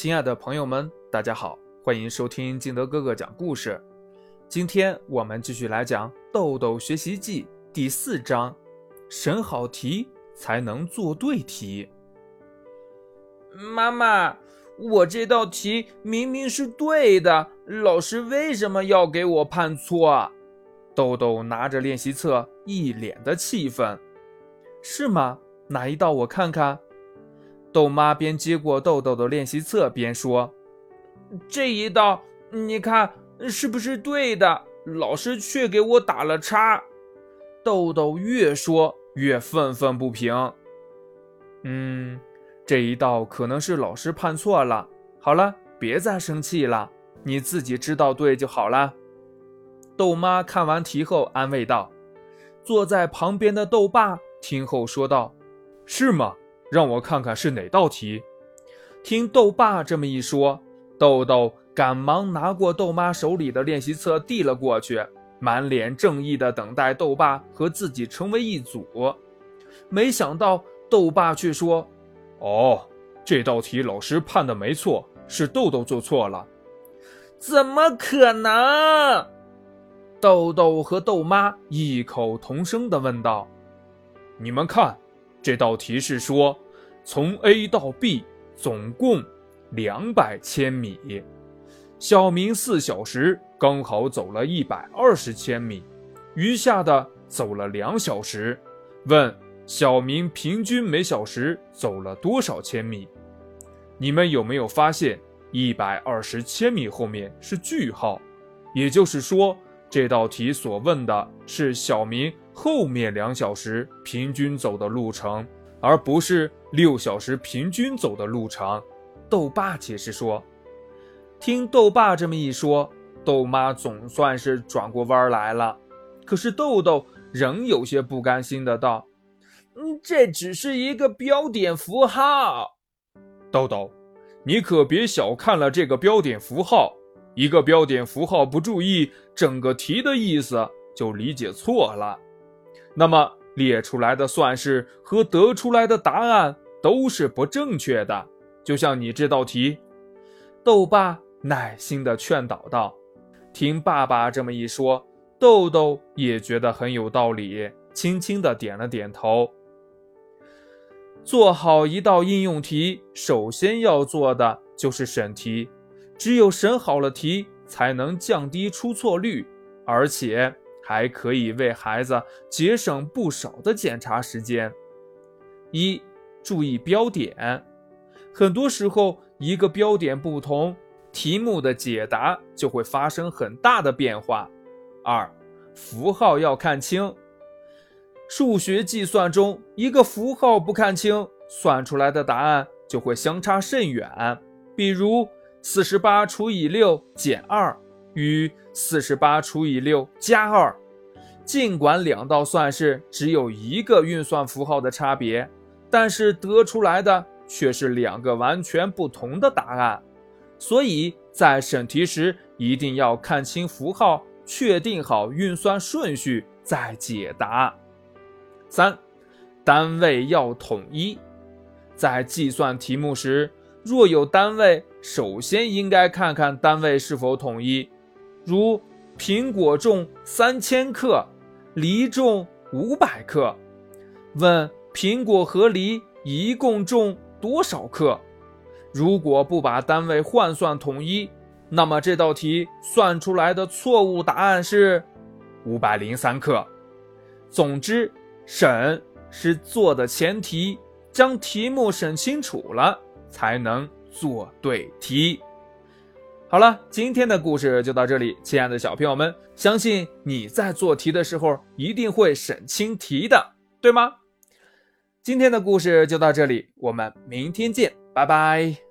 亲爱的朋友们，大家好，欢迎收听金德哥哥讲故事。今天我们继续来讲《豆豆学习记》第四章：审好题才能做对题。妈妈，我这道题明明是对的，老师为什么要给我判错？豆豆拿着练习册，一脸的气愤。是吗？哪一道？我看看。豆妈边接过豆豆的练习册边说：“这一道，你看是不是对的？老师却给我打了叉。”豆豆越说越愤愤不平。嗯，这一道可能是老师判错了。好了，别再生气了，你自己知道对就好了。豆妈看完题后安慰道。坐在旁边的豆爸听后说道：“是吗？”让我看看是哪道题。听豆爸这么一说，豆豆赶忙拿过豆妈手里的练习册递了过去，满脸正义地等待豆爸和自己成为一组。没想到豆爸却说：“哦，这道题老师判的没错，是豆豆做错了。”怎么可能？豆豆和豆妈异口同声地问道：“你们看。”这道题是说，从 A 到 B 总共两百千米，小明四小时刚好走了一百二十千米，余下的走了两小时。问小明平均每小时走了多少千米？你们有没有发现一百二十千米后面是句号？也就是说，这道题所问的是小明。后面两小时平均走的路程，而不是六小时平均走的路程。豆爸解释说：“听豆爸这么一说，豆妈总算是转过弯来了。可是豆豆仍有些不甘心的道：‘嗯，这只是一个标点符号。’豆豆，你可别小看了这个标点符号。一个标点符号不注意，整个题的意思就理解错了。”那么列出来的算式和得出来的答案都是不正确的，就像你这道题。豆爸耐心地劝导道：“听爸爸这么一说，豆豆也觉得很有道理，轻轻地点了点头。做好一道应用题，首先要做的就是审题，只有审好了题，才能降低出错率，而且。”还可以为孩子节省不少的检查时间。一、注意标点，很多时候一个标点不同，题目的解答就会发生很大的变化。二、符号要看清，数学计算中一个符号不看清，算出来的答案就会相差甚远。比如四十八除以六减二。与四十八除以六加二，尽管两道算式只有一个运算符号的差别，但是得出来的却是两个完全不同的答案。所以在审题时一定要看清符号，确定好运算顺序再解答。三，单位要统一，在计算题目时，若有单位，首先应该看看单位是否统一。如苹果重三千克，梨重五百克。问苹果和梨一共重多少克？如果不把单位换算统一，那么这道题算出来的错误答案是五百零三克。总之，审是做的前提，将题目审清楚了，才能做对题。好了，今天的故事就到这里，亲爱的小朋友们，相信你在做题的时候一定会审清题的，对吗？今天的故事就到这里，我们明天见，拜拜。